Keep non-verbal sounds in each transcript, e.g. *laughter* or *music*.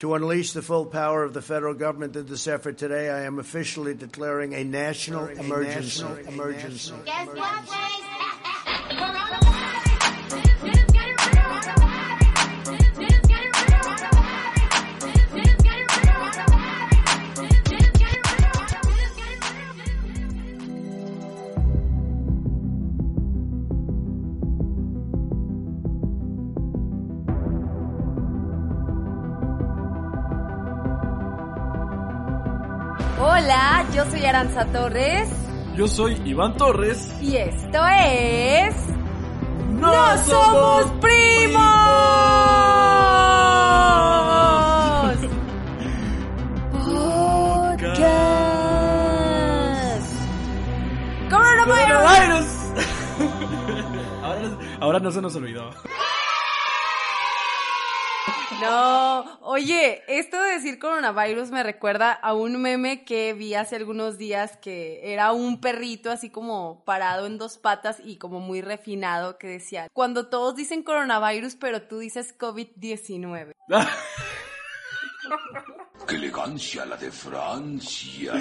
To unleash the full power of the federal government in this effort today, I am officially declaring a national emergency. Emergency. Guess Torres. Yo soy Iván Torres. Y esto es. ¡No, somos primos! Podcast. ¡Coronavirus! ahora, *laughs* ahora no se nos olvidó. No, oye, esto de decir coronavirus me recuerda a un meme que vi hace algunos días que era un perrito así como parado en dos patas y como muy refinado que decía, cuando todos dicen coronavirus pero tú dices COVID-19. ¡Qué elegancia la de Francia!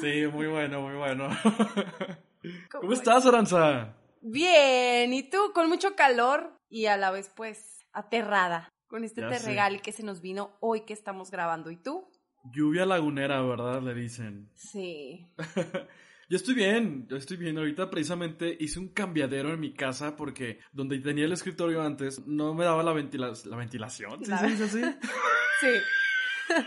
Sí, muy bueno, muy bueno. *laughs* ¿Cómo estás, Aranza? Bien, ¿y tú? Con mucho calor y a la vez pues aterrada con este Ya te sé. regal que se nos vino hoy que estamos grabando. ¿Y tú? Lluvia lagunera, ¿verdad? Le dicen. Sí. *laughs* Yo estoy bien, yo estoy bien. Ahorita precisamente hice un cambiadero en mi casa porque donde tenía el escritorio antes no me daba la, ventila la ventilación. ¿sí La- se dice así? *laughs* Sí. *laughs*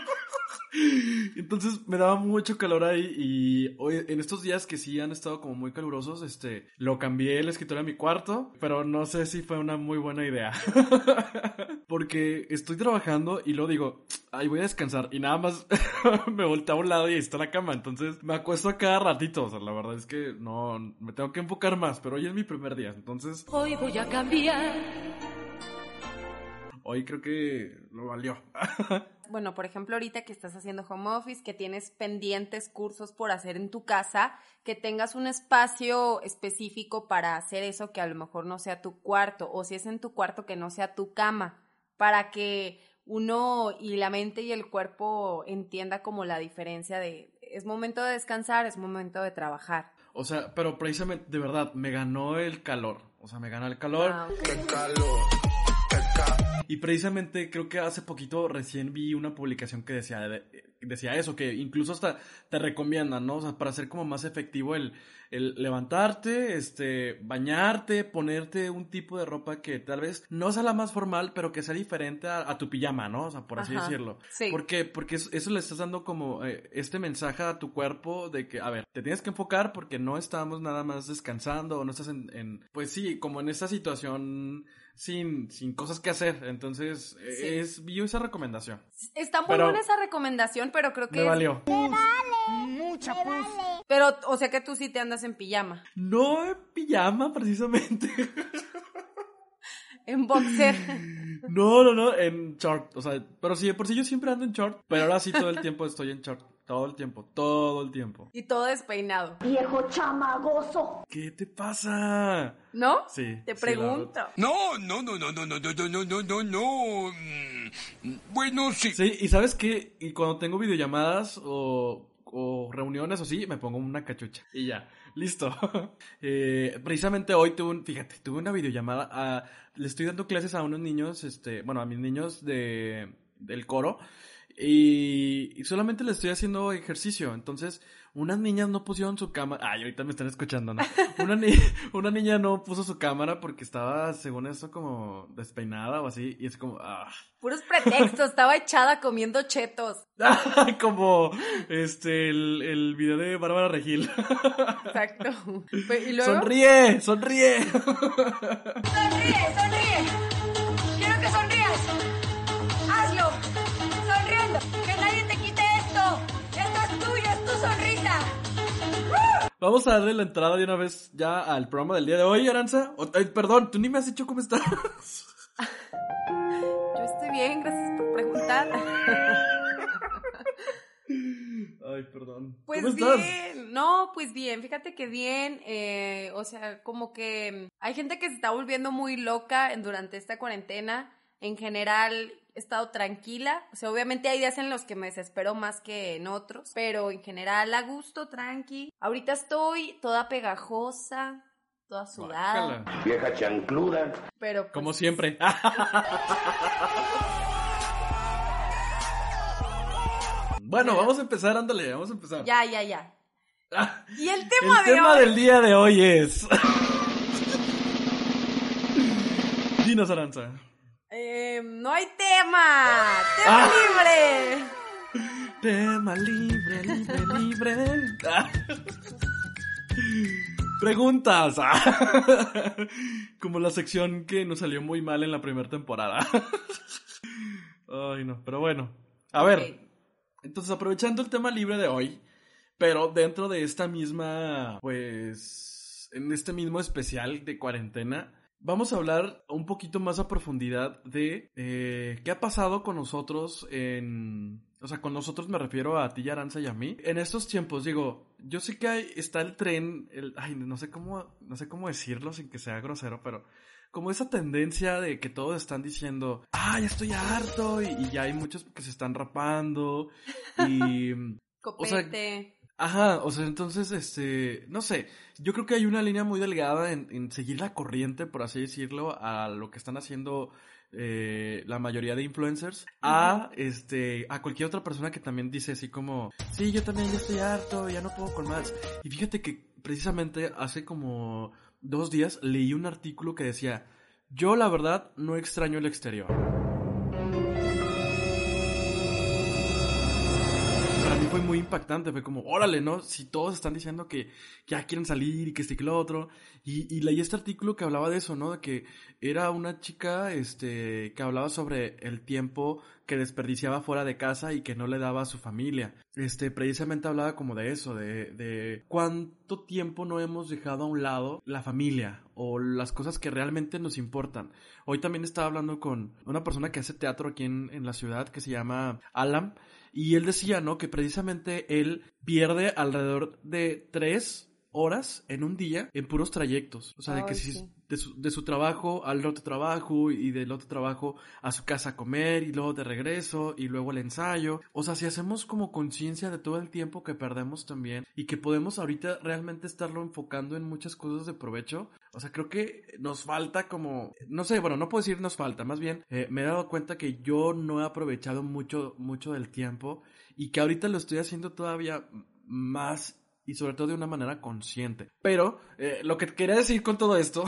Entonces me daba mucho calor ahí y hoy, en estos días que sí han estado como muy calurosos, este, lo cambié el escritorio a mi cuarto, pero no sé si fue una muy buena idea. *laughs* Porque estoy trabajando y luego digo, ay, voy a descansar y nada más *laughs* me volteo a un lado y ahí está la cama, entonces me acuesto a cada ratito, o sea, la verdad es que no, me tengo que enfocar más, pero hoy es mi primer día, entonces Hoy voy a cambiar. Hoy creo que lo valió. *laughs* Bueno, por ejemplo, ahorita que estás haciendo home office, que tienes pendientes cursos por hacer en tu casa, que tengas un espacio específico para hacer eso que a lo mejor no sea tu cuarto, o si es en tu cuarto que no sea tu cama, para que uno y la mente y el cuerpo entienda como la diferencia de es momento de descansar, es momento de trabajar. O sea, pero precisamente, de verdad, me ganó el calor. O sea, me ganó el calor. Ah, ok. ¡Qué calor! ¡Qué calor! Y precisamente creo que hace poquito recién vi una publicación que decía, de- decía eso, que incluso hasta te recomiendan, ¿no? O sea, para hacer como más efectivo el, el levantarte, este, bañarte, ponerte un tipo de ropa que tal vez no sea la más formal, pero que sea diferente a, a tu pijama, ¿no? O sea, por así Ajá, decirlo. sí. ¿Por qué? Porque eso, eso le estás dando como eh, este mensaje a tu cuerpo de que, a ver, te tienes que enfocar porque no estamos nada más descansando o no estás en, en- pues sí, como en esta situación sin, sin cosas que hacer. Entonces, Sí. es, vi esa recomendación. Está muy Pero- buena esa recomendación, pero creo que Me es- valió. Pero, o sea que tú sí te andas en pijama, No en pijama, precisamente. en boxer. No, no, no, en short. O sea, pero sí, de por sí yo siempre ando en short. Pero ahora sí todo el tiempo estoy en short. Todo el tiempo, todo el tiempo. y todo despeinado, Viejo chamagoso. ¿Qué te pasa? ¿no? Sí. Te sí, pregunto. No, no, no, no, no, no, no, no, no, no, no, no. Mm, Bueno, sí. Sí, y sabes qué, y cuando tengo videollamadas o, o reuniones o así, me pongo una cachucha y ya, listo. *laughs* Eh, precisamente hoy tuve un, fíjate, tuve una videollamada, a- le estoy dando clases a unos niños, este, bueno, a mis niños de, del coro, y, y solamente les estoy haciendo ejercicio, entonces unas niñas no pusieron su cámara, ay, ahorita me están escuchando, ¿no? *laughs* Una, ni- una niña no puso su cámara porque estaba, según eso, como despeinada o así, y es como, ah. Puros pretextos, estaba echada comiendo chetos. *laughs* como este el, el video de Bárbara Regil. Exacto. Pe- ¿Y luego? sonríe, sonríe. Sonríe, sonríe. Vamos a darle la entrada de una vez ya al programa del día de hoy, Aranza. O- ay, perdón, tú ni me has dicho cómo estás. *laughs* Yo estoy bien, gracias por preguntar. *laughs* Ay, perdón. Pues ¿Cómo estás? bien, no, pues bien, fíjate que bien, eh, o sea, como que hay gente que se está volviendo muy loca durante esta cuarentena. En general he estado tranquila. O sea, obviamente hay días en los que me desespero más que en otros, pero en general a gusto, tranqui. Ahorita estoy toda pegajosa, toda sudada. Vieja chancluda. pero pues, Como siempre. *laughs* bueno, vamos a empezar, ándale, vamos a empezar. Ya, ya, ya. *laughs* Y el tema El de tema hoy. del día de hoy es. *laughs* Dinos, Aranza. Eh, no hay tema. Tema Ah. libre. Tema libre, libre, libre. Ah. Preguntas. Ah. Como la sección que nos salió muy mal en la primera temporada. Ay, no, pero bueno. A ver, entonces aprovechando el tema libre de hoy, pero dentro de esta misma, pues, en este mismo especial de cuarentena, vamos a hablar un poquito más a profundidad de eh, qué ha pasado con nosotros en... O sea, con nosotros me refiero a ti, Aranza, y a mí. En estos tiempos, digo, yo sé que hay, está el tren, el, ay, no sé cómo, no sé cómo decirlo sin que sea grosero, pero como esa tendencia de que todos están diciendo, ah, ya estoy harto, y, y ya hay muchos que se están rapando, y... *laughs* Copete. Ajá, o sea, entonces, este, no sé, yo creo que hay una línea muy delgada en, en seguir la corriente, por así decirlo, a lo que están haciendo eh, la mayoría de influencers, a, este, a cualquier otra persona que también dice así como, sí, yo también ya estoy harto, ya no puedo con más. Y fíjate que precisamente hace como dos días leí un artículo que decía, yo la verdad no extraño el exterior. Muy impactante, fue como, órale, ¿no? Si todos están diciendo que ya quieren salir y que este y que lo otro. Y, y leí este artículo que hablaba de eso, ¿no? De que era una chica, este, que hablaba sobre el tiempo que desperdiciaba fuera de casa y que no le daba a su familia. Este, precisamente hablaba como de eso, de, de cuánto tiempo no hemos dejado a un lado la familia o las cosas que realmente nos importan. Hoy también estaba hablando con una persona que hace teatro aquí en, en la ciudad que se llama Alam. Y él decía, ¿no? Que precisamente él pierde alrededor de tres horas en un día en puros trayectos. O sea, de que si de, su, de su trabajo al otro trabajo y del otro trabajo a su casa a comer y luego de regreso y luego el ensayo. O sea, si hacemos como conciencia de todo el tiempo que perdemos también y que podemos ahorita realmente estarlo enfocando en muchas cosas de provecho. O sea, creo que nos falta como, no sé, bueno, no puedo decir nos falta, más bien eh, me he dado cuenta que yo no he aprovechado mucho, mucho del tiempo y que ahorita lo estoy haciendo todavía más y sobre todo de una manera consciente. Pero eh, lo que quería decir con todo esto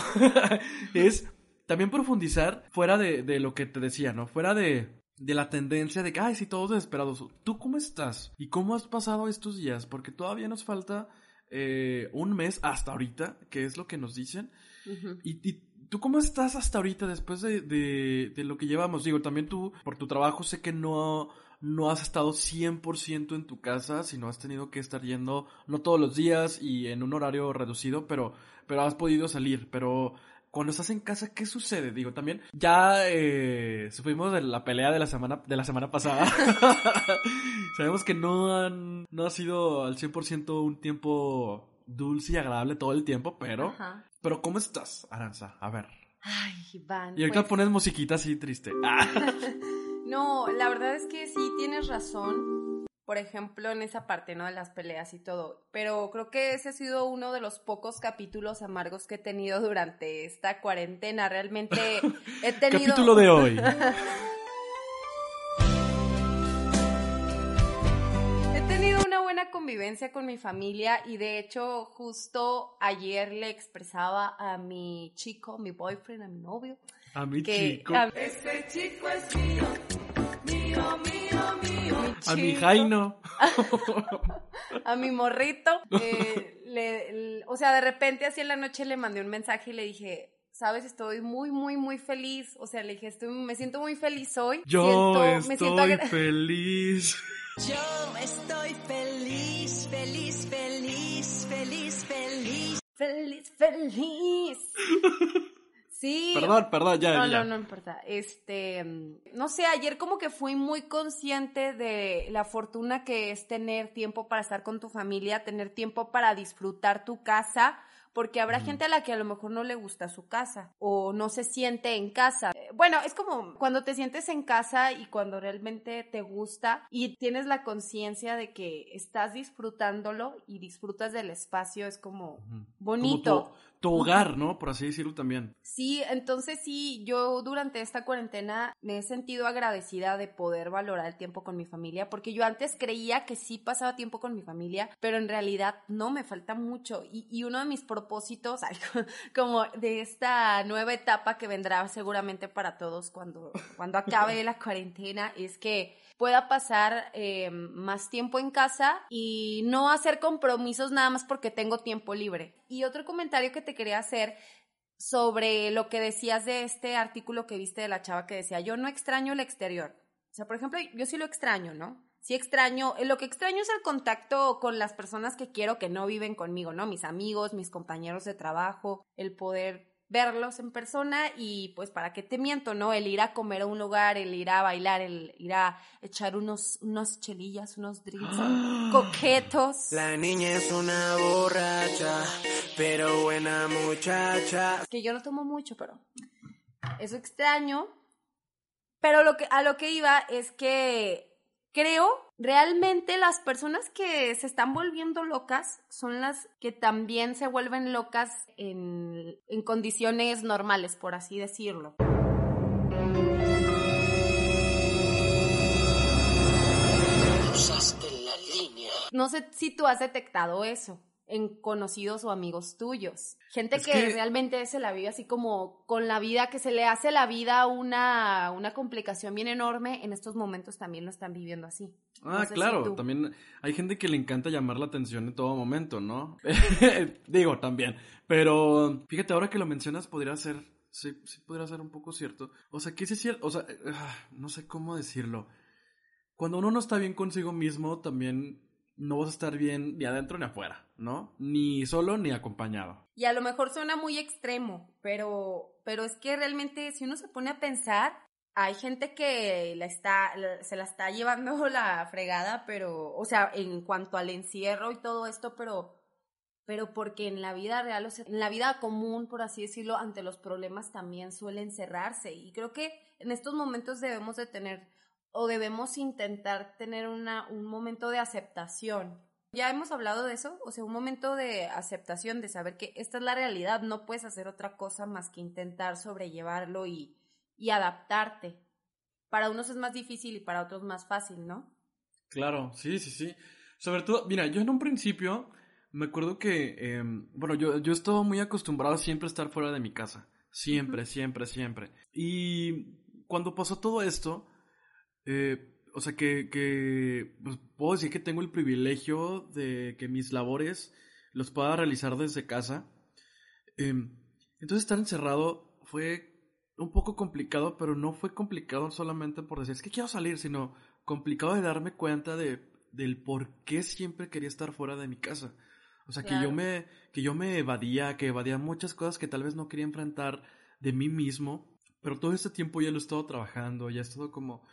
*laughs* es también profundizar fuera de, de lo que te decía, ¿no? Fuera de, de la tendencia de que, ay, sí, todos desesperados. ¿Tú cómo estás? ¿Y cómo has pasado estos días? Porque todavía nos falta eh, un mes hasta ahorita, que es lo que nos dicen. ¿Y, y tú cómo estás hasta ahorita después de, de, de lo que llevamos? Digo, también tú, por tu trabajo, sé que no, no has estado 100% en tu casa, sino has tenido que estar yendo, no todos los días y en un horario reducido, pero, pero has podido salir. Pero cuando estás en casa, ¿qué sucede? Digo, también ya eh, supimos de la pelea de la semana, de la semana pasada. *laughs* Sabemos que no, han, no ha sido al 100% un tiempo dulce y agradable todo el tiempo, pero... Ajá. Pero ¿cómo estás, Aranza? A ver. Ay, Iván. Y ahorita pues, pones musiquita así triste. Ah. *laughs* No, la verdad es que sí tienes razón. Por ejemplo, en esa parte, ¿no? De las peleas y todo. Pero creo que ese ha sido uno de los pocos capítulos amargos que he tenido durante esta cuarentena. Realmente *laughs* he tenido. Capítulo de hoy. *laughs* He tenido una buena convivencia con mi familia y de hecho justo ayer le expresaba a mi chico, mi boyfriend, a mi novio, A mi que chico. a, A mi chico, Jaino. *laughs* a mi morrito, eh, le- o sea, de repente así en la noche le mandé un mensaje y le dije, sabes, estoy muy, muy, muy feliz, o sea, le dije, estoy, me siento muy feliz hoy, Yo Siento- me siento estoy agra- *laughs* feliz. Yo estoy feliz, feliz, feliz, feliz, feliz. feliz, feliz. *laughs* Sí. Perdón, perdón, ya, No, ya. no, no importa. Este, mm, no sé, ayer como que fui muy consciente de la fortuna que es tener tiempo para estar con tu familia, tener tiempo para disfrutar tu casa, porque habrá gente a la que a lo mejor no le gusta su casa o no se siente en casa. Eh, Bueno, es como cuando te sientes en casa y cuando realmente te gusta y tienes la conciencia de que estás disfrutándolo y disfrutas del espacio, es como bonito. Como tu, tu hogar, ¿no? Por así decirlo también. Sí, entonces sí, yo durante esta cuarentena me he sentido agradecida de poder valorar el tiempo con mi familia, porque yo antes creía que sí pasaba tiempo con mi familia, pero en realidad no, me falta mucho. Y, y uno de mis propósitos, *laughs* como de esta nueva etapa que vendrá seguramente para todos cuando, cuando acabe la cuarentena, es que pueda pasar eh, más tiempo en casa y no hacer compromisos nada más porque tengo tiempo libre. Y otro comentario que te quería hacer sobre lo que decías de este artículo que viste de la chava que decía, yo no extraño el exterior. O sea, por ejemplo, yo sí lo extraño, ¿no? Sí extraño, eh, lo que extraño es el contacto con las personas que quiero que no viven conmigo, ¿no? Mis amigos, mis compañeros de trabajo, el poder verlos en persona y pues para qué te miento, ¿no? El ir a comer a un lugar, el ir a bailar, el ir a echar unos, unos chelillas, unos drinks *gasps* coquetos. La niña es una borracha, pero buena muchacha. que yo no tomo mucho, pero eso extraño. Pero lo que, a lo que iba es que creo realmente las personas que se están volviendo locas son las que también se vuelven locas en, en condiciones normales, por así decirlo. Cruzaste la línea. No sé si tú has detectado eso en conocidos o amigos tuyos. Gente Es que, que- realmente se la vive así como con la vida, que se le hace la vida una, una complicación bien enorme, en estos momentos también lo están viviendo así. No Ah, sé claro, también hay gente que le encanta llamar la atención en todo momento, ¿no? *laughs* *laughs* Digo, también. Pero fíjate, ahora que lo mencionas, podría ser, sí, sí podría ser un poco cierto. O sea, sí es cierto, o sea, ah, no sé cómo decirlo. Cuando uno no está bien consigo mismo, también no vas a estar bien ni adentro ni afuera, ¿no? Ni solo ni acompañado. Y a lo mejor suena muy extremo, pero, pero es que realmente si uno se pone a pensar, hay gente que la está, se la está llevando *laughs* la fregada, pero, o sea, en cuanto al encierro y todo esto, pero, pero porque en la vida real, o en la vida común, por así decirlo, ante los problemas también suelen cerrarse. Y creo que en estos momentos debemos de tener, o debemos intentar tener una, un momento de aceptación. Ya hemos hablado de eso, o sea, un momento de aceptación, de saber que esta es la realidad, no puedes hacer otra cosa más que intentar sobrellevarlo y, y adaptarte. Para unos es más difícil y para otros más fácil, ¿no? Claro, sí, sí, sí. Sobre todo, mira, yo en un principio me acuerdo que, eh, bueno, yo, yo estaba muy acostumbrado a siempre estar fuera de mi casa. Siempre, siempre, siempre. Y cuando pasó todo esto, eh, o sea, que, que pues, puedo decir que tengo el privilegio de que mis labores los pueda realizar desde casa. Eh, entonces estar encerrado fue un poco complicado, pero no fue complicado solamente por decir, es que quiero salir, sino complicado de darme cuenta de, del por qué siempre quería estar fuera de mi casa. O sea, que yo me, que yo me evadía, que evadía muchas cosas que tal vez no quería enfrentar de mí mismo, pero todo este tiempo ya lo he estado trabajando, ya he estado como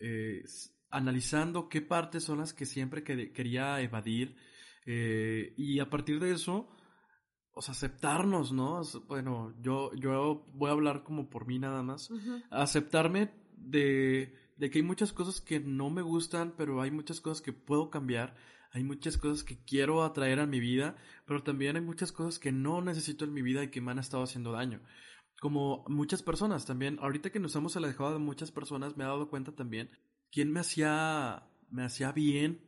eh, analizando qué partes son las que siempre que- quería evadir, eh, y a partir de eso, o sea, aceptarnos, ¿no? Bueno, yo, yo voy a hablar como por mí nada más aceptarme de, de que hay muchas cosas que no me gustan, pero hay muchas cosas que puedo cambiar, hay muchas cosas que quiero atraer a mi vida, pero también hay muchas cosas que no necesito en mi vida y que me han estado haciendo daño. Como muchas personas también, ahorita que nos hemos alejado de muchas personas, me he dado cuenta también quién me hacía, me hacía bien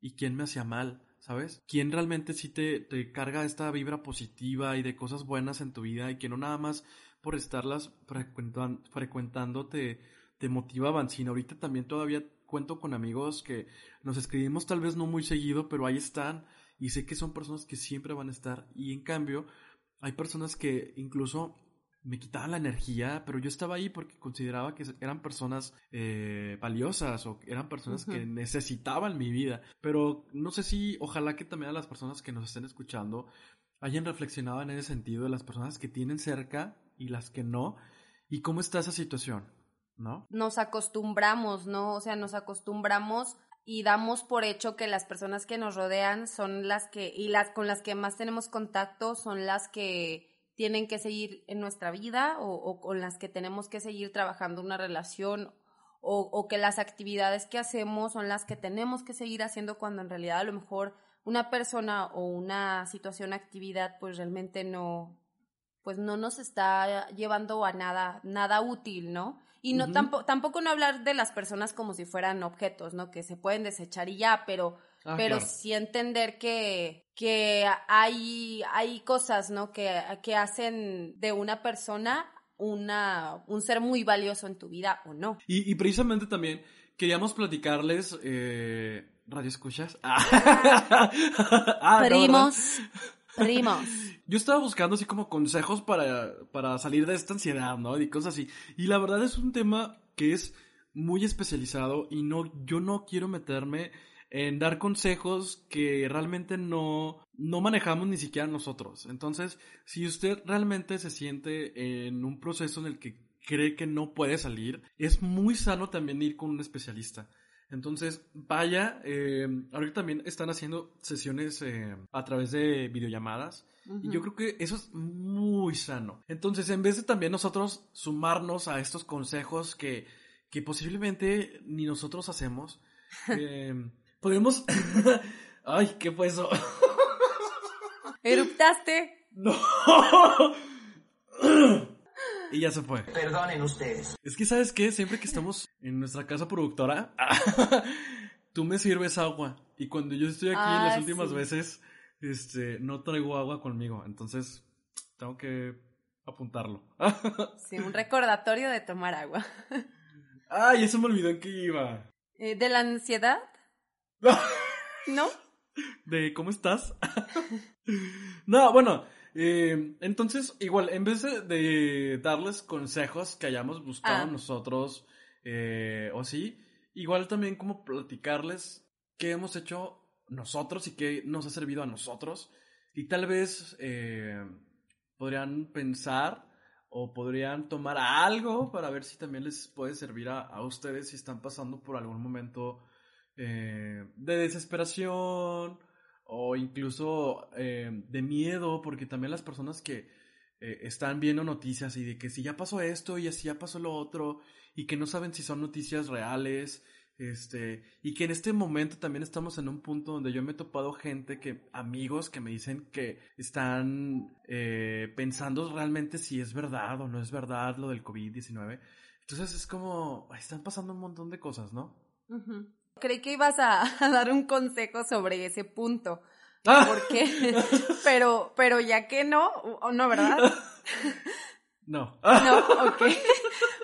y quién me hacía mal. ¿Sabes? ¿Quién realmente sí te, te carga esta vibra positiva y de cosas buenas en tu vida y que no nada más por estarlas frecuentan- frecuentando te, te motivaban, sino ahorita también todavía cuento con amigos que nos escribimos tal vez no muy seguido, pero ahí están y sé que son personas que siempre van a estar y en cambio hay personas que incluso me quitaban la energía, pero yo estaba ahí porque consideraba que eran personas eh, valiosas o eran personas que necesitaban mi vida. Pero no sé si, ojalá que también a las personas que nos estén escuchando hayan reflexionado en ese sentido de las personas que tienen cerca y las que no. ¿Y cómo está esa situación? ¿no? Nos acostumbramos, ¿no? O sea, nos acostumbramos y damos por hecho que las personas que nos rodean son las que, y las con las que más tenemos contacto son las que tienen que seguir en nuestra vida o, o con las que tenemos que seguir trabajando una relación o, o, que las actividades que hacemos son las que tenemos que seguir haciendo cuando en realidad a lo mejor una persona o una situación, actividad, pues realmente no, pues no nos está llevando a nada, nada útil, ¿no? Y no, uh -huh. tampoco, tampoco no hablar de las personas como si fueran objetos, ¿no? Que se pueden desechar y ya, pero, ah, pero claro. sí entender que, que hay, hay cosas, ¿no? Que, que hacen de una persona una, un ser muy valioso en tu vida o no. Y, y precisamente también queríamos platicarles, eh, Radio Escuchas. ah, *laughs* Primos. No, *laughs* Primos. Yo estaba buscando así como consejos para, para salir de esta ansiedad, ¿no? Y cosas así. Y la verdad es un tema que es muy especializado y no, yo no quiero meterme en dar consejos que realmente no, no manejamos ni siquiera nosotros. Entonces, si usted realmente se siente en un proceso en el que cree que no puede salir, es muy sano también ir con un especialista. Entonces, vaya, eh, ahorita también están haciendo sesiones eh, a través de videollamadas. Uh -huh. Y yo creo que eso es muy sano. Entonces, en vez de también nosotros sumarnos a estos consejos que, que posiblemente ni nosotros hacemos, *laughs* eh, podemos... *laughs* Ay, ¿qué fue eso? *laughs* ¿Eruptaste? No. Y ya se fue. Perdonen ustedes. Es que, ¿sabes qué? Siempre que estamos en nuestra casa productora, *laughs* tú me sirves agua. Y cuando yo estoy aquí ah, en las últimas sí. veces, este, no traigo agua conmigo. Entonces, tengo que apuntarlo. sí, un recordatorio de tomar agua. Ay, eso me olvidó en qué iba. Eh, ¿De la ansiedad? ¿No? ¿De cómo estás? *laughs* no, bueno, eh, entonces, igual, en vez de, de, darles consejos que hayamos buscado ah. nosotros eh, o así, igual también como platicarles qué hemos hecho nosotros y qué nos ha servido a nosotros. Y tal vez eh, podrían pensar o podrían tomar algo para ver si también les puede servir a, a ustedes si están pasando por algún momento eh, de desesperación o incluso eh, de miedo, porque también las personas que eh, están viendo noticias y de que si ya pasó esto y así ya pasó lo otro, y que no saben si son noticias reales, este, y que en este momento también estamos en un punto donde yo me he topado gente que, amigos que me dicen que están eh, pensando realmente si es verdad o no es verdad lo del COVID-19. Entonces es como, están pasando un montón de cosas, ¿no? Creí que ibas a, *laughs* a, dar un consejo sobre ese punto. Ah. Porque, *laughs* pero, pero ya que no, no, ¿verdad? *laughs* No. No, ok.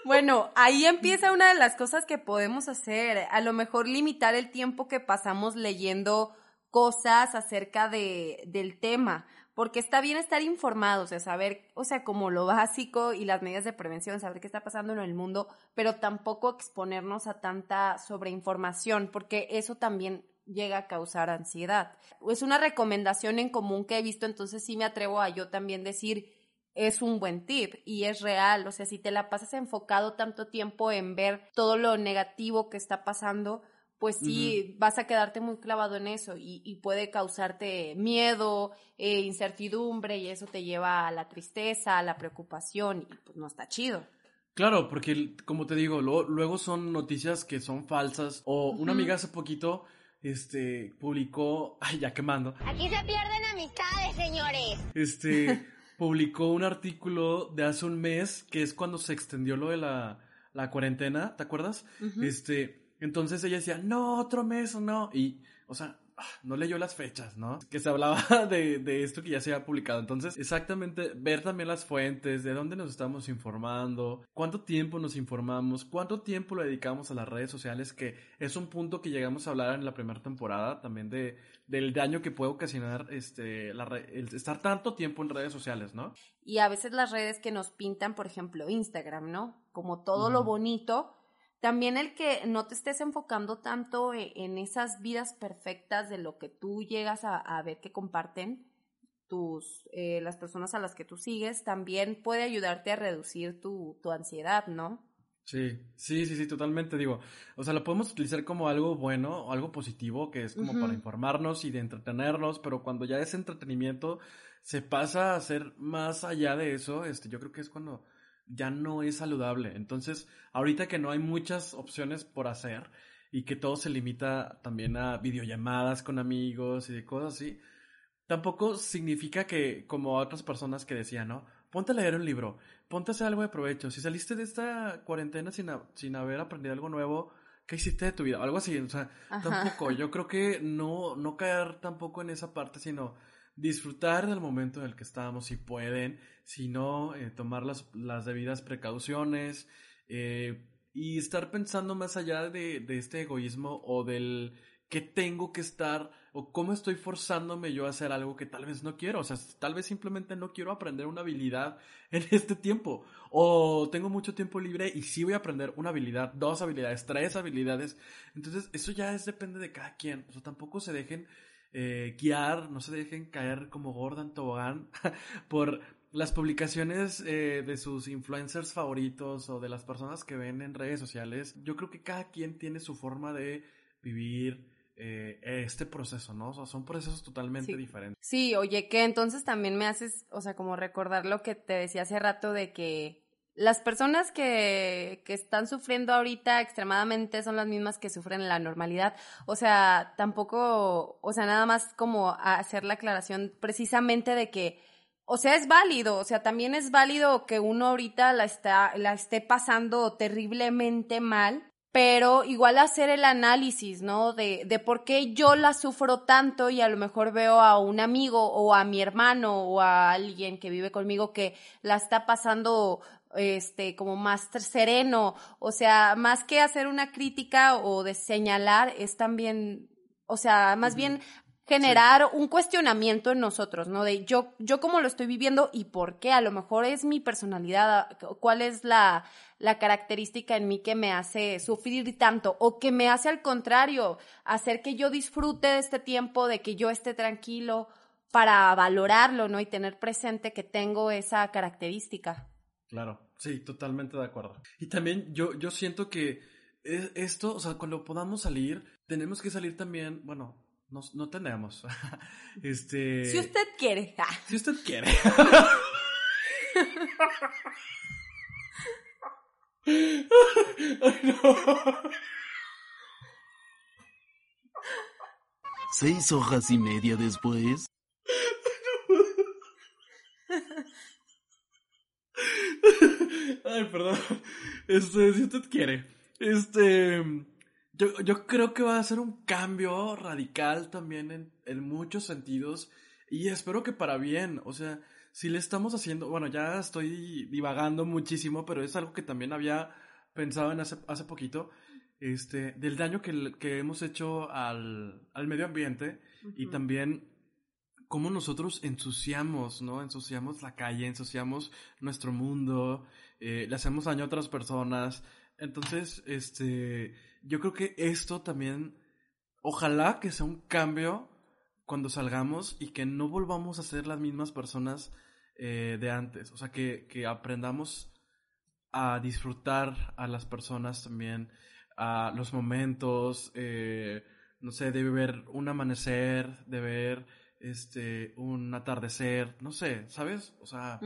Bueno, ahí empieza una de las cosas que podemos hacer. A lo mejor limitar el tiempo que pasamos leyendo cosas acerca de, del tema porque está bien estar informados, o sea, saber, o sea, como lo básico y las medidas de prevención, saber qué está pasando en el mundo, pero tampoco exponernos a tanta sobreinformación, porque eso también llega a causar ansiedad. Es una recomendación en común que he visto, entonces sí me atrevo a yo también decir, es un buen tip y es real, o sea, si te la pasas enfocado tanto tiempo en ver todo lo negativo que está pasando, pues sí, uh -huh. vas a quedarte muy clavado en eso y, y puede causarte miedo, eh, incertidumbre y eso te lleva a la tristeza, a la preocupación y pues no está chido. Claro, porque como te digo, lo, luego son noticias que son falsas o uh -huh. una amiga hace poquito este publicó, ay, ya quemando. Aquí se pierden amistades, señores. Este *laughs* publicó un artículo de hace un mes que es cuando se extendió lo de la, la cuarentena, ¿te acuerdas? Uh -huh. Este entonces ella decía, no, otro mes no. Y, o sea, ah, no leyó las fechas, ¿no? Que se hablaba *laughs* de, de, esto que ya se había publicado. Entonces, exactamente, ver también las fuentes, de dónde nos estamos informando, cuánto tiempo nos informamos, cuánto tiempo lo dedicamos a las redes sociales, que es un punto que llegamos a hablar en la primera temporada también de, del daño que puede ocasionar este, la el estar tanto tiempo en redes sociales, ¿no? Y a veces las redes que nos pintan, por ejemplo, Instagram, ¿no? Como todo uh -huh. lo bonito también el que no te estés enfocando tanto e, en esas vidas perfectas de lo que tú llegas a, a ver que comparten tus, eh, las personas a las que tú sigues, también puede ayudarte a reducir tu, tu ansiedad, ¿no? Sí, sí, sí, sí, totalmente digo. O sea, lo podemos utilizar como algo bueno o algo positivo, que es como para informarnos y de entretenernos, pero cuando ya ese entretenimiento se pasa a ser más allá de eso, este, yo creo que es cuando ya no es saludable. Entonces, ahorita que no hay muchas opciones por hacer y que todo se limita también a videollamadas con amigos y de cosas así, tampoco significa que, como otras personas que decían, ¿no? Ponte a leer un libro, ponte a hacer algo de provecho. Si saliste de esta cuarentena sin, sin haber aprendido algo nuevo, ¿qué hiciste de tu vida? Algo así, o sea, tampoco. Yo creo que no, no caer tampoco en esa parte, sino disfrutar del momento en el que estábamos si pueden, si no, eh, tomar las, las, debidas precauciones eh, y estar pensando más allá de, de, este egoísmo o del que tengo que estar o cómo estoy forzándome yo a hacer algo que tal vez no quiero, o sea, tal vez simplemente no quiero aprender una habilidad *laughs* en este tiempo. O tengo mucho tiempo libre y sí voy a aprender una habilidad, dos habilidades, tres habilidades, entonces eso ya es depende de cada quien, o sea, tampoco se dejen eh, guiar, no se dejen caer como Gordon Tobogán *laughs* por las publicaciones eh, de sus influencers favoritos o de las personas que ven en redes sociales. Yo creo que cada quien tiene su forma de vivir eh, este proceso, ¿no? O sea, son procesos totalmente diferentes. Sí, oye, que entonces también me haces, o sea, como recordar lo que te decía hace rato de que las personas que, que, están sufriendo ahorita extremadamente son las mismas que sufren en la normalidad. O sea, tampoco, o sea, nada más como hacer la aclaración precisamente de que, o sea, es válido, o sea, también es válido que uno ahorita la, está, la esté pasando terriblemente mal, pero igual hacer el análisis, ¿no? De, de por qué yo la sufro tanto y a lo mejor veo a un amigo o a mi hermano o a alguien que vive conmigo que la está pasando este, como más sereno, o sea, más que hacer una crítica o de señalar, es también, o sea, más bien generar un cuestionamiento en nosotros, ¿no? De yo, yo cómo lo estoy viviendo y por qué, a lo mejor es mi personalidad, cuál es la, la característica en mí que me hace sufrir tanto o que me hace al contrario, hacer que yo disfrute de este tiempo, de que yo esté tranquilo para valorarlo, ¿no? Y tener presente que tengo esa característica. Claro, sí, totalmente de acuerdo. Y también yo, yo siento que esto, o sea, cuando podamos salir, tenemos que salir también, bueno, no, no tenemos. *laughs* este. Si usted quiere. Si usted quiere. *laughs* Ay, no. Seis hojas y media después. *laughs* Ay, perdón. Este, si usted quiere. Este. Yo, yo creo que va a ser un cambio radical también en, en muchos sentidos. Y espero que para bien. O sea, si le estamos haciendo. Bueno, ya estoy divagando muchísimo, pero es algo que también había pensado en hace, hace poquito. Este, del daño que, que hemos hecho al, al medio ambiente y también cómo nosotros ensuciamos, ¿no? Ensuciamos la calle, ensuciamos nuestro mundo, eh, le hacemos daño a otras personas. Entonces, este, yo creo que esto también, ojalá que sea un cambio cuando salgamos y que no volvamos a ser las mismas personas eh, de antes. O sea, que, que aprendamos a disfrutar a las personas también, a los momentos, eh, no sé, de ver un amanecer, de ver este, un atardecer, no sé, ¿sabes? O sea,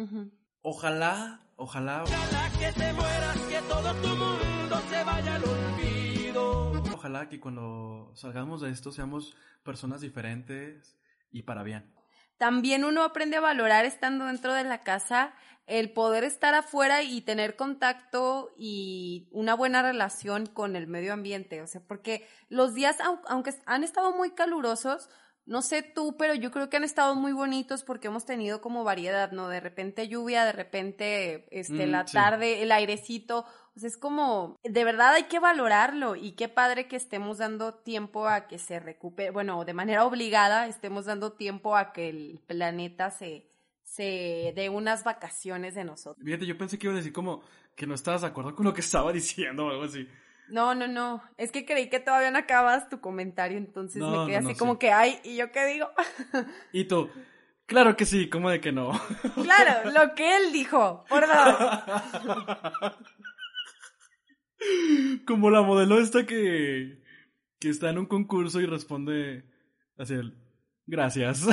ojalá, ojalá. Ojalá que te mueras, que todo tu mundo se vaya al olvido. Ojalá que cuando salgamos de esto seamos personas diferentes y para bien. También uno aprende a valorar estando dentro de la casa el poder estar afuera y tener contacto y una buena relación con el medio ambiente, o sea, porque los días, aunque han estado muy calurosos, no sé tú, pero yo creo que han estado muy bonitos porque hemos tenido como variedad, ¿no? De repente lluvia, de repente este, la mm, tarde, el airecito. O sea, es como, de verdad hay que valorarlo y qué padre que estemos dando tiempo a que se recupere, bueno, de manera obligada estemos dando tiempo a que el planeta se, se dé unas vacaciones de nosotros. Fíjate, yo pensé que iba a decir como que no estabas de acuerdo con lo que estaba diciendo o algo así. No, no, no. Es que creí que todavía no acabas tu comentario, entonces me quedé así como que, ay, ¿y yo qué digo? *laughs* y tú, claro que sí, ¿cómo de que no? *laughs* claro, lo que él dijo, por favor. *laughs* Como la modelo esta que, que está en un concurso y responde así el, gracias.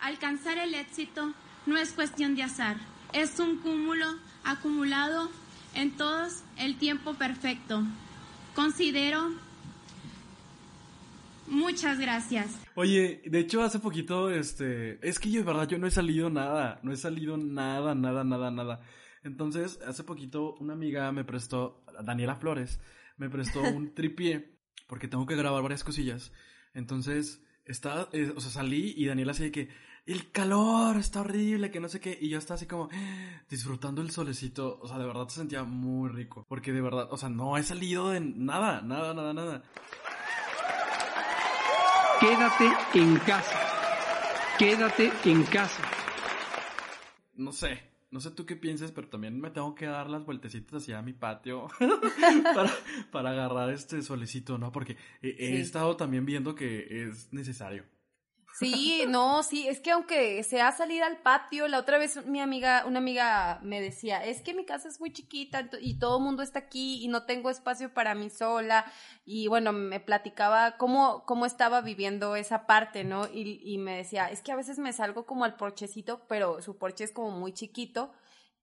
Alcanzar el éxito no es cuestión de azar, es un cúmulo acumulado en todos el tiempo perfecto. Considero... Muchas gracias. Oye, de hecho hace poquito, este, es que yo de verdad yo no he salido nada, no he salido nada, nada, nada, nada. Entonces, hace poquito una amiga me prestó, Daniela Flores, me prestó *laughs* un tripié porque tengo que grabar varias cosillas. Entonces, estaba, eh, o sea, salí y Daniela así de que el calor está horrible, que no sé qué, y yo estaba así como *gasps* disfrutando el solecito, o sea, de verdad se sentía muy rico, porque de verdad, o sea, no he salido de nada, nada, nada, nada. Quédate en casa. Quédate en casa. No sé, no sé tú qué piensas, pero también me tengo que dar las vueltecitas hacia mi patio *laughs* para, para agarrar este solecito, ¿no? Porque he, he Sí. estado también viendo que es necesario. Sí, no, sí, es que aunque sea salir al patio, la otra vez mi amiga, una amiga me decía, es que mi casa es muy chiquita y todo el mundo está aquí y no tengo espacio para mí sola y bueno, me platicaba cómo, cómo estaba viviendo esa parte, ¿no? Y, y me decía, es que a veces me salgo como al porchecito, pero su porche es como muy chiquito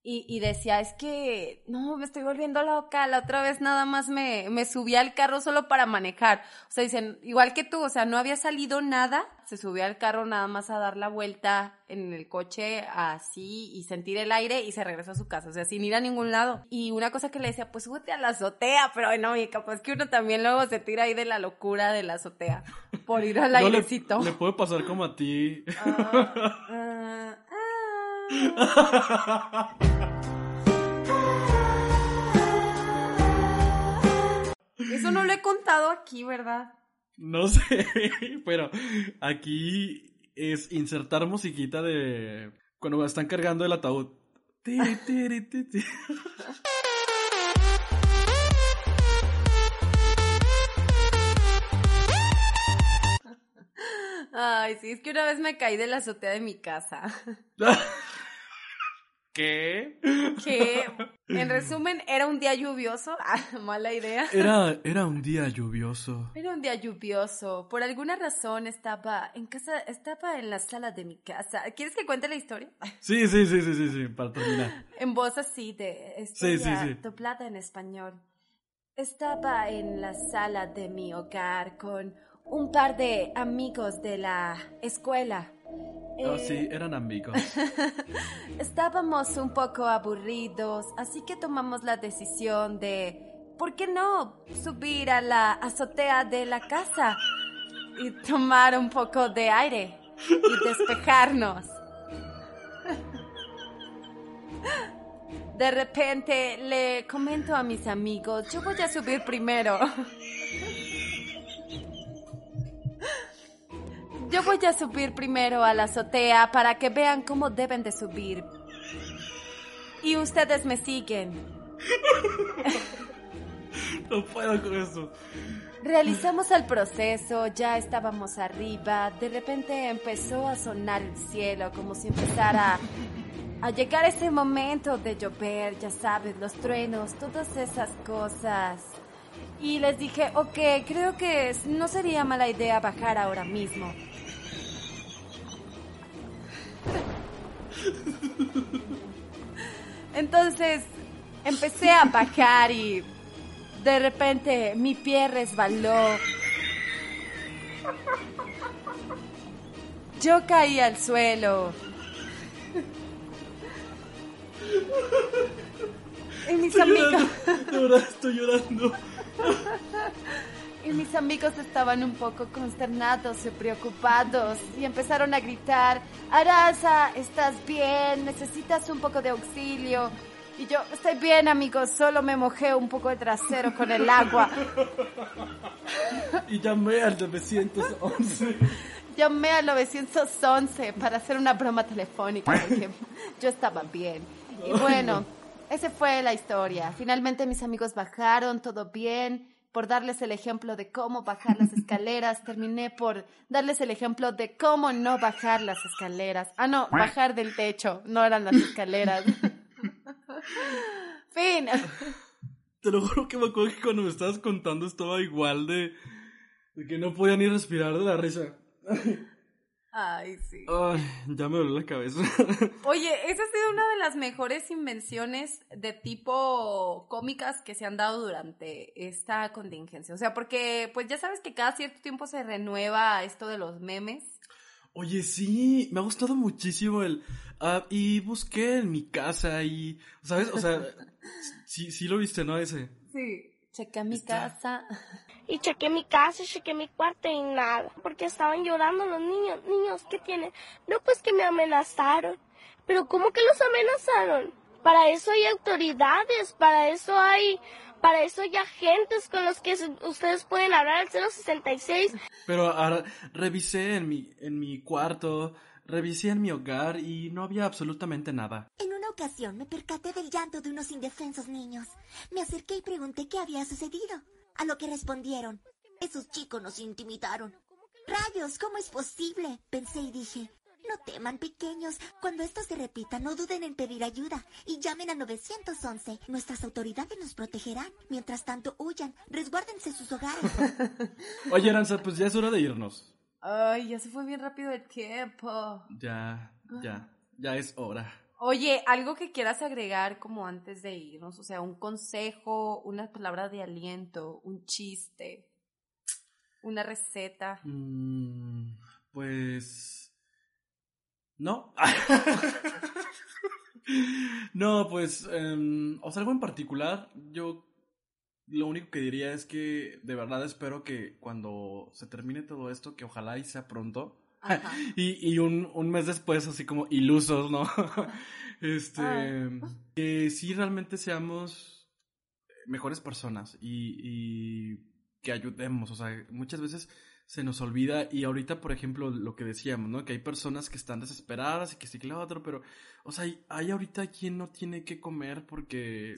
y, y decía, es que no, me estoy volviendo loca, la otra vez nada más me, me subí al carro solo para manejar. O sea, dicen, igual que tú, o sea, no había salido nada, se subió al carro nada más a dar la vuelta en el coche así y sentir el aire y se regresó a su casa, o sea, sin ir a ningún lado. Y una cosa que le decía, pues súbete a la azotea, pero no, y capaz que uno también luego se tira ahí de la locura de la azotea por ir al No, le- airecito. le puede pasar como a ti. Ah, Eso no lo he contado aquí, ¿verdad? No sé, *laughs* pero aquí es insertar musiquita de cuando están cargando el ataúd. *laughs* Ay, sí, es que una vez me caí de la azotea de mi casa. *laughs* ¿Qué? Que, en resumen, era un día lluvioso. *laughs* Ah, mala idea. Era, era un día lluvioso. Era un día lluvioso. Por alguna razón estaba en casa, estaba en la sala de mi casa. ¿Quieres que cuente la historia? *laughs* Sí, sí, sí, sí, sí, sí, para terminar. En voz así de Sí, sí, sí. doblada en español. Estaba en la sala de mi hogar con un par de amigos de la escuela. Oh, Eh, sí, eran amigos. *laughs* Estábamos un poco aburridos, así que tomamos la decisión de, ¿por qué no subir a la azotea de la casa y tomar un poco de aire y despejarnos? *laughs* De repente le comento a mis amigos, yo voy a subir primero. *laughs* Yo voy a subir primero a la azotea para que vean cómo deben de subir. Y ustedes me siguen. *laughs* No puedo con eso. Realizamos el proceso, ya estábamos arriba, de repente empezó a sonar el cielo como si empezara a llegar ese momento de llover, ya sabes, los truenos, todas esas cosas. Y les dije, ok, creo que no sería mala idea bajar ahora mismo. Entonces empecé a bajar y de repente mi pie resbaló. Yo caí al suelo. Y mis Estoy amigos, llorando, estoy llorando. Y mis amigos estaban un poco consternados y preocupados y empezaron a gritar, Arasa, ¿estás bien? ¿Necesitas un poco de auxilio? Y yo, estoy bien amigos, solo me mojé un poco de trasero con el agua. *laughs* Y llamé al 911. Llamé al 911 para hacer una broma telefónica porque *laughs* yo estaba bien. Y bueno, esa fue la historia. Finalmente mis amigos bajaron, todo bien. Por darles el ejemplo de cómo bajar las escaleras, terminé por darles el ejemplo de cómo no bajar las escaleras. Ah, no, bajar del techo, no eran las escaleras. *laughs* fin. Te lo juro que me acuerdo que cuando me estabas contando estaba igual de, de que no podía ni respirar de la risa. Ay, sí. Ay, ya me duele la cabeza. *laughs* Oye, esa ha sido una de las mejores invenciones de tipo cómicas que se han dado durante esta contingencia. O sea, porque pues ya sabes que cada cierto tiempo se renueva esto de los memes. Oye, sí, me ha gustado muchísimo el... ah, y busqué en mi casa y... ¿Sabes? O sea, *laughs* sí, sí lo viste, ¿no? Ese. Sí. Chequé mi casa. Y chequé mi casa, chequé mi cuarto y nada. Porque estaban llorando los niños. Niños, ¿qué tienen? No, pues que me amenazaron. Pero ¿cómo que los amenazaron? Para eso hay autoridades, para eso hay... Para eso hay agentes con los que ustedes pueden hablar al 066. Pero ahora revisé en mi, en mi cuarto, revisé en mi hogar y no había absolutamente nada. En una ocasión me percaté del llanto de unos indefensos niños. Me acerqué y pregunté qué había sucedido. A lo que respondieron, esos chicos nos intimidaron. Rayos, ¿cómo es posible? Pensé y dije, no teman, pequeños. Cuando esto se repita, no duden en pedir ayuda y llamen a 911. Nuestras autoridades nos protegerán. Mientras tanto, huyan. Resguárdense sus hogares. *laughs* Oye, Aranza, pues ya es hora de irnos. Ay, ya se fue bien rápido el tiempo. Ya, ya, ya es hora. Oye, algo que quieras agregar como antes de irnos, o sea, un consejo, una palabra de aliento, un chiste, una receta. Mm, pues... No. *laughs* no, pues, em, o sea, algo en particular, yo lo único que diría es que de verdad espero que cuando se termine todo esto, que ojalá y sea pronto. *laughs* y, y un, un, mes después, así como ilusos, ¿no? *laughs* este. Que sí realmente seamos mejores personas y, y que ayudemos. O sea, muchas veces se nos olvida y ahorita, por ejemplo, lo que decíamos, ¿no? Que hay personas que están desesperadas y que sí que otro, pero, o sea, hay, hay ahorita quien no tiene que comer porque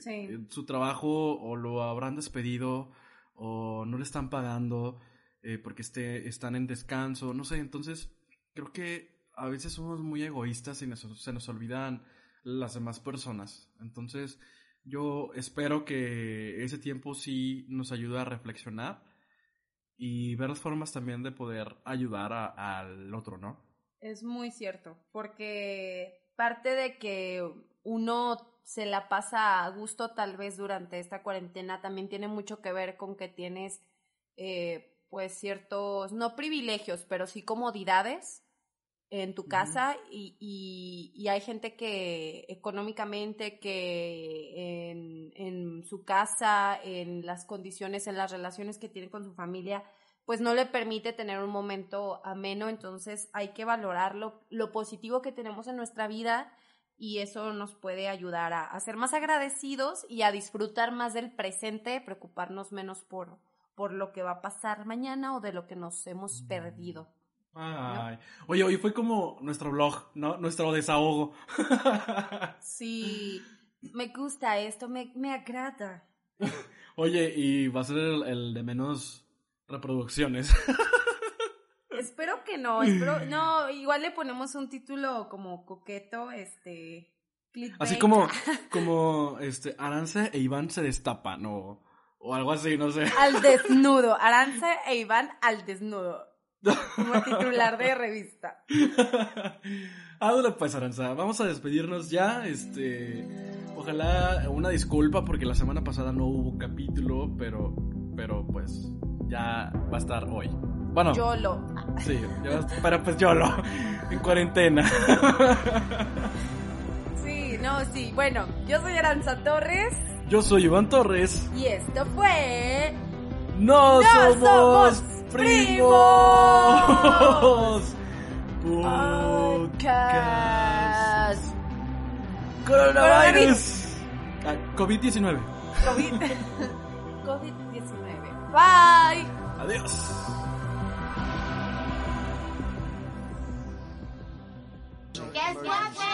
su trabajo o lo habrán despedido o no le están pagando eh, porque esté, están en descanso, no sé, entonces creo que a veces somos muy egoístas y se nos olvidan las demás personas, entonces yo espero que ese tiempo sí nos ayude a reflexionar y ver las formas también de poder ayudar al otro, ¿no? Es muy cierto, porque parte de que uno se la pasa a gusto tal vez durante esta cuarentena también tiene mucho que ver con que tienes eh, pues ciertos, no privilegios, pero sí comodidades en tu casa y, y, y, hay gente que económicamente, que en, en, su casa, en las condiciones, en las relaciones que tiene con su familia, pues no le permite tener un momento ameno, entonces hay que valorar lo, lo positivo que tenemos en nuestra vida y eso nos puede ayudar a, a, ser más agradecidos y a disfrutar más del presente, preocuparnos menos por, por lo que va a pasar mañana o de lo que nos hemos perdido. Ay. Oye, hoy fue como nuestro blog, ¿no? Nuestro desahogo. *laughs* sí, me gusta esto, me, me agrada. *laughs* Oye, y va a ser el, el de menos reproducciones. *laughs* espero que no, espero, no, igual le ponemos un título como coqueto, este, clickbait. Así como, como, este, Aranza e Iván se destapan, o, o algo así, no sé. Al *laughs* desnudo, Aranza e Iván al desnudo. Como titular de revista. *laughs* Ándale pues, Aranza. Vamos a despedirnos ya. Este. Ojalá una disculpa porque la semana pasada no hubo capítulo, pero. Pero pues. Ya va a estar hoy. Bueno. Yolo. Sí, pero pues Yolo. En cuarentena. Sí, no, sí. Bueno, yo soy Aranza Torres. Yo soy Iván Torres. Y esto fue. ¡No, somos, primos! Podcast. Coronavirus. Ah, COVID-19. COVID. COVID-19. *laughs* Bye. Adiós. Guess what?